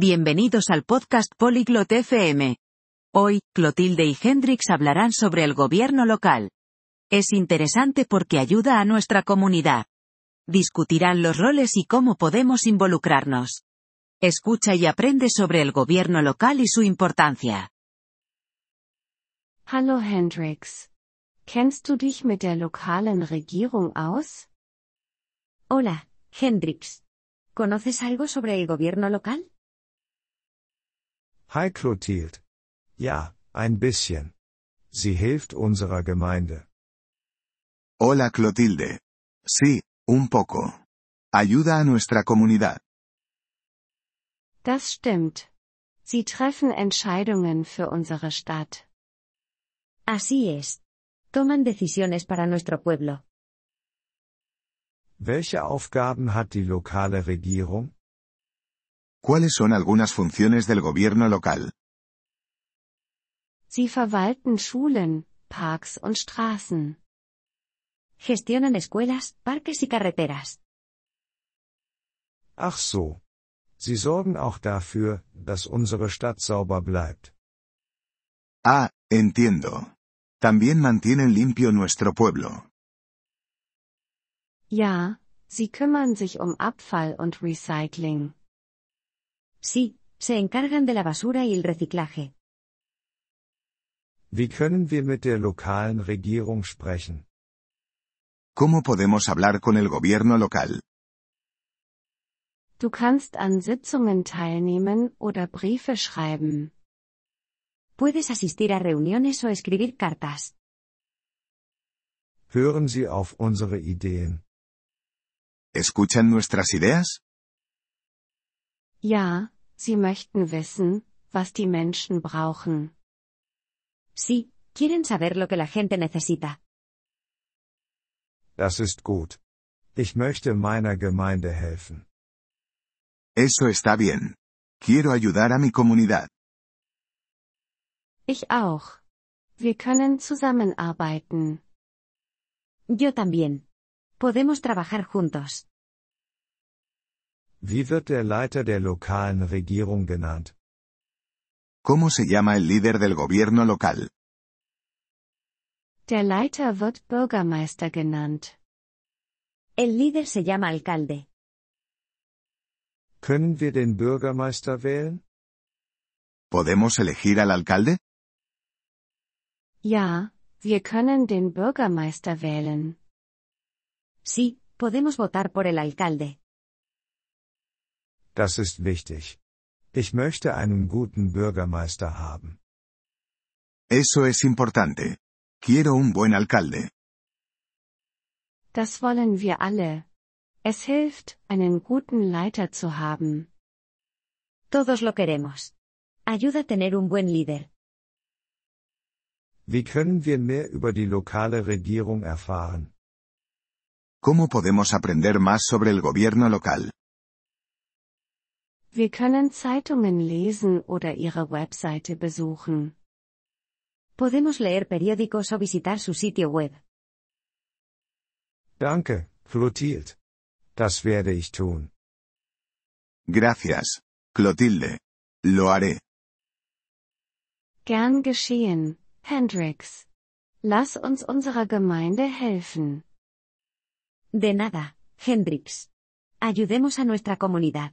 Bienvenidos al podcast Polyglot FM. Hoy, Clotilde y Hendrix hablarán sobre el gobierno local. Es interesante porque ayuda a nuestra comunidad. Discutirán los roles y cómo podemos involucrarnos. Escucha y aprende sobre el gobierno local y su importancia. Hallo Hendrix. Kennst du dich mit der lokalen Regierung aus? Hola, Hendrix. ¿Conoces algo sobre el gobierno local? Hi Clotilde. Ja, ein bisschen. Sie hilft unserer Gemeinde. Hola Clotilde. Sí, un poco. Ayuda a nuestra comunidad. Das stimmt. Sie treffen Entscheidungen für unsere Stadt. Así es. Toman decisiones para nuestro pueblo. Welche Aufgaben hat die lokale Regierung? ¿Cuáles son algunas funciones del gobierno local? Sie verwalten Schulen, Parks und Straßen. Gestionan escuelas, parques y carreteras. Ach so. Sie sorgen auch dafür, dass unsere Stadt sauber bleibt. Ah, entiendo. También mantienen limpio nuestro pueblo. Ja, sie kümmern sich um Abfall und Recycling. Sí, se encargan de la basura y el reciclaje. Wie können wir mit der lokalen Regierung sprechen? ¿Cómo podemos hablar con el gobierno local? Du kannst an Sitzungen teilnehmen oder Briefe schreiben. Puedes asistir a reuniones o escribir cartas. Hören Sie auf unsere Ideen. ¿Escuchan nuestras ideas? Ja, sie möchten wissen, was die Menschen brauchen. Sí, quieren saber lo que la gente necesita. Das ist gut. Ich möchte meiner Gemeinde helfen. Eso está bien. Quiero ayudar a mi comunidad. Ich auch. Wir können zusammenarbeiten. Yo también. Podemos trabajar juntos. Wie wird der Leiter der lokalen Regierung genannt? ¿Cómo se llama el líder del gobierno local? Der Leiter wird Bürgermeister genannt. El líder se llama alcalde. Können wir den Bürgermeister wählen? ¿Podemos elegir al alcalde? Ja, wir können den Bürgermeister wählen. Sí, podemos votar por el alcalde. Das ist wichtig. Ich möchte einen guten Bürgermeister haben. Eso es importante. Quiero un buen alcalde. Das wollen wir alle. Es hilft, einen guten Leiter zu haben. Todos lo queremos. Ayuda a tener un buen líder. Wie können wir mehr über die lokale Regierung erfahren? ¿Cómo podemos aprender más sobre el gobierno local? Wir können Zeitungen lesen oder ihre Webseite besuchen. Podemos leer periódicos o visitar su sitio web. Danke, Clotilde. Das werde ich tun. Gracias, Clotilde. Lo haré. Gern geschehen, Hendrix. Lass uns unserer Gemeinde helfen. De nada, Hendrix. Ayudemos a nuestra comunidad.